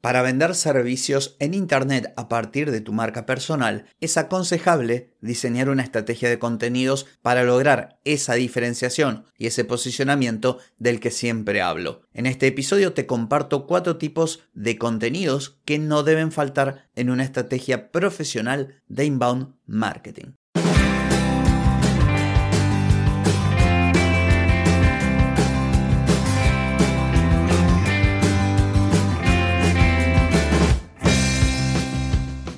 Para vender servicios en Internet a partir de tu marca personal, es aconsejable diseñar una estrategia de contenidos para lograr esa diferenciación y ese posicionamiento del que siempre hablo. En este episodio te comparto cuatro tipos de contenidos que no deben faltar en una estrategia profesional de inbound marketing.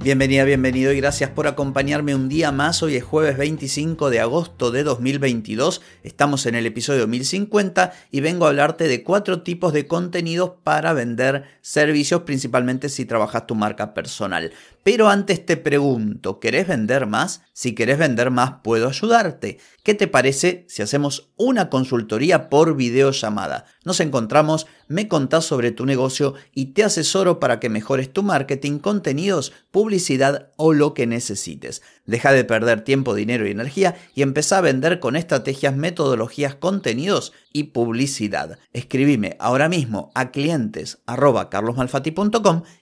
Bienvenida, bienvenido y gracias por acompañarme un día más. Hoy es jueves 25 de agosto de 2022. Estamos en el episodio 1050 y vengo a hablarte de cuatro tipos de contenidos para vender servicios, principalmente si trabajas tu marca personal. Pero antes te pregunto, ¿querés vender más? Si querés vender más, puedo ayudarte. ¿Qué te parece si hacemos una consultoría por videollamada? Nos encontramos, me contás sobre tu negocio y te asesoro para que mejores tu marketing, contenidos, publicidad o lo que necesites. Deja de perder tiempo, dinero y energía y empezá a vender con estrategias, metodologías, contenidos y publicidad. Escribime ahora mismo a clientes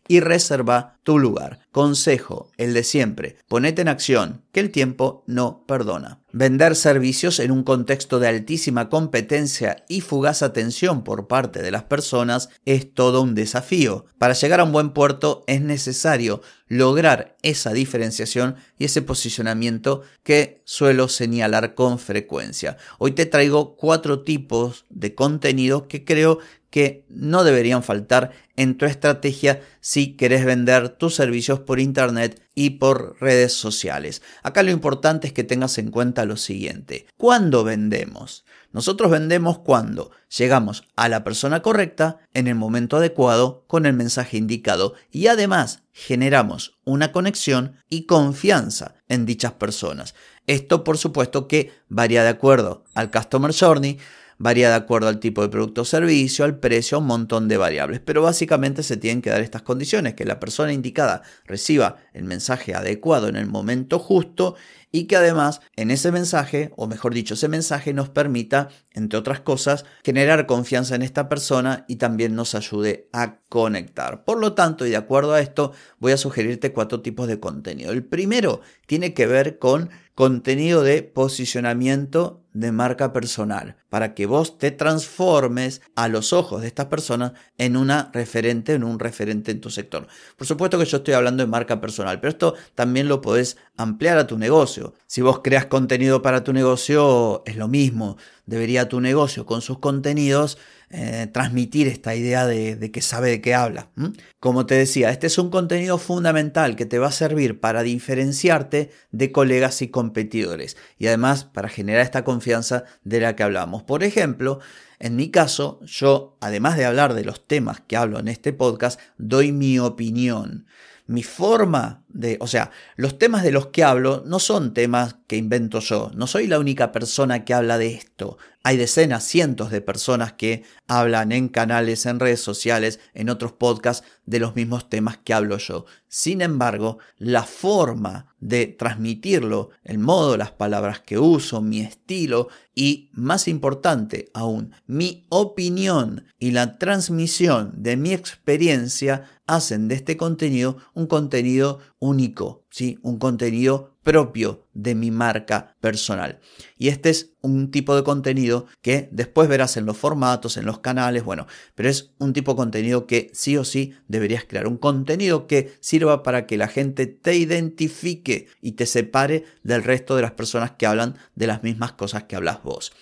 y reserva tu lugar. Consejo, el de siempre, ponete en acción, que el tiempo no perdona. Vender servicios en un contexto de altísima competencia y fugaz atención por parte de las personas es todo un desafío. Para llegar a un buen puerto es necesario lograr esa diferenciación y ese posicionamiento que suelo señalar con frecuencia. Hoy te traigo cuatro tipos de contenidos que creo que no deberían faltar en tu estrategia si querés vender tus servicios por internet y por redes sociales. Acá lo importante es que tengas en cuenta lo siguiente. ¿Cuándo vendemos? Nosotros vendemos cuando llegamos a la persona correcta en el momento adecuado con el mensaje indicado y además generamos una conexión y confianza en dichas personas. Esto por supuesto que varía de acuerdo al Customer Journey, varía de acuerdo al tipo de producto o servicio, al precio, un montón de variables. Pero básicamente se tienen que dar estas condiciones, que la persona indicada reciba el mensaje adecuado en el momento justo y que además en ese mensaje, o mejor dicho, ese mensaje nos permita, entre otras cosas, generar confianza en esta persona y también nos ayude a conectar. Por lo tanto, y de acuerdo a esto, voy a sugerirte cuatro tipos de contenido. El primero tiene que ver con contenido de posicionamiento de marca personal, para que vos te transformes a los ojos de estas personas en una referente, en un referente en tu sector. Por supuesto que yo estoy hablando de marca personal, pero esto también lo podés ampliar a tu negocio. Si vos creas contenido para tu negocio, es lo mismo. Debería tu negocio con sus contenidos eh, transmitir esta idea de, que sabe de qué habla. Como te decía, este es un contenido fundamental que te va a servir para diferenciarte de colegas y competidores y además para generar esta confianza de la que hablamos. Por ejemplo, en mi caso, yo, además de hablar de los temas que hablo en este podcast, doy mi opinión mi forma de, o sea, los temas de los que hablo no son temas que invento yo, no soy la única persona que habla de esto. Hay decenas, cientos de personas que hablan en canales, en redes sociales, en otros podcasts de los mismos temas que hablo yo. Sin embargo, la forma de transmitirlo, el modo, las palabras que uso, mi estilo y, más importante aún, mi opinión y la transmisión de mi experiencia hacen de este contenido un contenido único, ¿sí? un contenido propio de mi marca personal. Y este es un tipo de contenido que después verás en los formatos, en los canales, bueno, pero es un tipo de contenido que sí o sí deberías crear. Un contenido que sirva para que la gente te identifique y te separe del resto de las personas que hablan de las mismas cosas que hablas vos.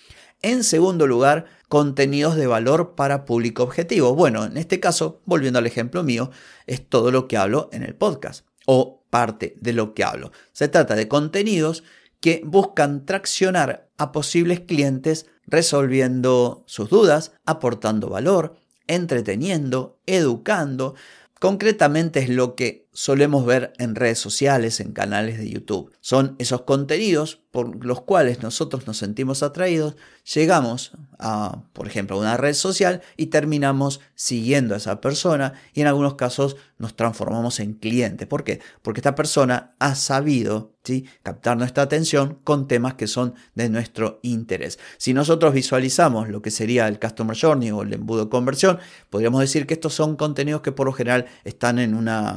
En segundo lugar, contenidos de valor para público objetivo. Bueno, en este caso, volviendo al ejemplo mío, es todo lo que hablo en el podcast o parte de lo que hablo. Se trata de contenidos que buscan traccionar a posibles clientes resolviendo sus dudas, aportando valor, entreteniendo, educando. Concretamente es lo que solemos ver en redes sociales, en canales de YouTube. Son esos contenidos por los cuales nosotros nos sentimos atraídos, llegamos a, por ejemplo, una red social y terminamos siguiendo a esa persona y en algunos casos nos transformamos en cliente. ¿Por qué? Porque esta persona ha sabido captar nuestra atención con temas que son de nuestro interés. Si nosotros visualizamos lo que sería el Customer Journey o el embudo de conversión, podríamos decir que estos son contenidos que por lo general están en una,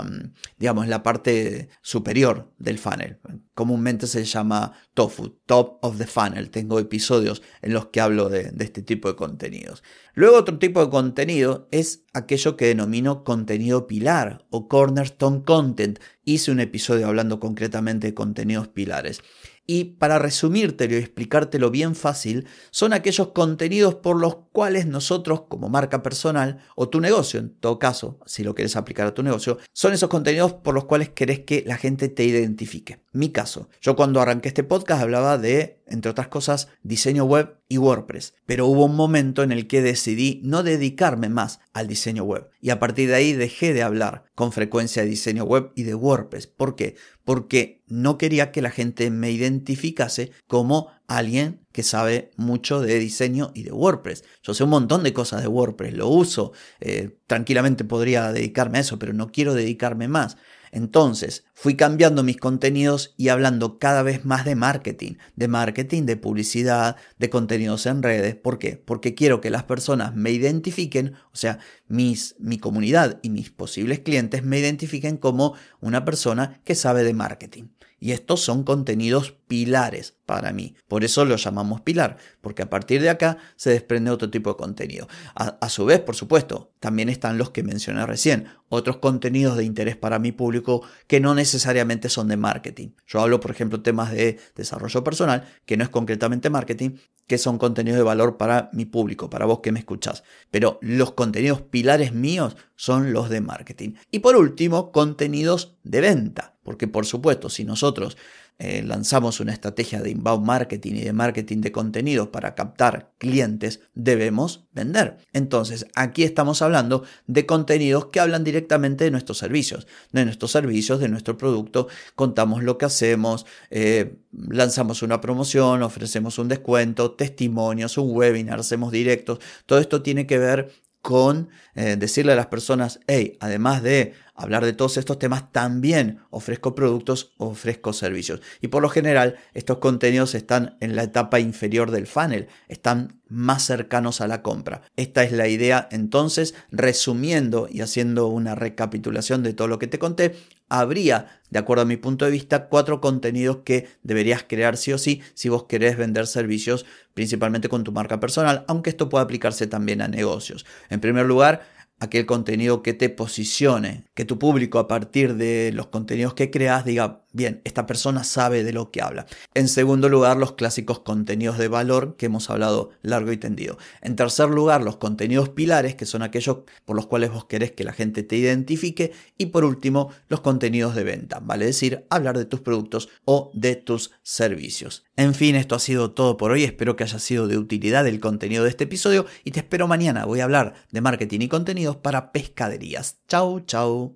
digamos, la parte superior del funnel. Comúnmente se llama TOFU, Top of the Funnel. Tengo episodios en los que hablo de, de este tipo de contenidos. Luego otro tipo de contenido es aquello que denomino contenido pilar o cornerstone content. Hice un episodio hablando concretamente de contenidos pilares. Y para resumírtelo y explicártelo bien fácil, son aquellos contenidos por los cuales nosotros como marca personal o tu negocio, en todo caso, si lo quieres aplicar a tu negocio, son esos contenidos por los cuales querés que la gente te identifique. Mi caso, yo cuando arranqué este podcast hablaba de, entre otras cosas, diseño web y WordPress, pero hubo un momento en el que decidí no dedicarme más al diseño web y a partir de ahí dejé de hablar con frecuencia de diseño web y de WordPress. ¿Por qué? Porque no quería que la gente me identificase como alguien que sabe mucho de diseño y de WordPress. Yo sé un montón de cosas de WordPress, lo uso, eh, tranquilamente podría dedicarme a eso, pero no quiero dedicarme más. Entonces, fui cambiando mis contenidos y hablando cada vez más de marketing, de marketing, de publicidad, de contenidos en redes. ¿Por qué? Porque quiero que las personas me identifiquen, o sea, mis, mi comunidad y mis posibles clientes me identifiquen como una persona que sabe de marketing. Y estos son contenidos pilares para mí. Por eso lo llamamos pilar, porque a partir de acá se desprende otro tipo de contenido. A, su vez, por supuesto, también están los que mencioné recién, otros contenidos de interés para mi público que no necesariamente son de marketing. Yo hablo, por ejemplo, temas de desarrollo personal, que no es concretamente marketing, que son contenidos de valor para mi público, para vos que me escuchás. Pero los contenidos pilares míos son los de marketing. Y por último, contenidos de venta. Porque por supuesto, si nosotros eh, lanzamos una estrategia de inbound marketing y de marketing de contenidos para captar clientes, debemos vender. Entonces, aquí estamos hablando de contenidos que hablan directamente de nuestros servicios, de nuestros servicios, de nuestro producto, contamos lo que hacemos, eh, lanzamos una promoción, ofrecemos un descuento, testimonios, un webinar, hacemos directos, todo esto tiene que ver con eh, decirle a las personas, hey, además de hablar de todos estos temas, también ofrezco productos, ofrezco servicios. Y por lo general, estos contenidos están en la etapa inferior del funnel, están más cercanos a la compra. Esta es la idea, entonces, resumiendo y haciendo una recapitulación de todo lo que te conté, habría, de acuerdo a mi punto de vista, cuatro contenidos que deberías crear sí o sí si vos querés vender servicios, principalmente con tu marca personal, aunque esto puede aplicarse también a negocios. En primer lugar, aquel contenido que te posicione, que tu público a partir de los contenidos que creas diga, bien, esta persona sabe de lo que habla. En segundo lugar, los clásicos contenidos de valor que hemos hablado largo y tendido. En tercer lugar, los contenidos pilares, que son aquellos por los cuales vos querés que la gente te identifique. Y por último, los contenidos de venta, vale decir, hablar de tus productos o de tus servicios. En fin, esto ha sido todo por hoy. Espero que haya sido de utilidad el contenido de este episodio y te espero mañana. Voy a hablar de marketing y contenidos para pescaderías. Chau, chau.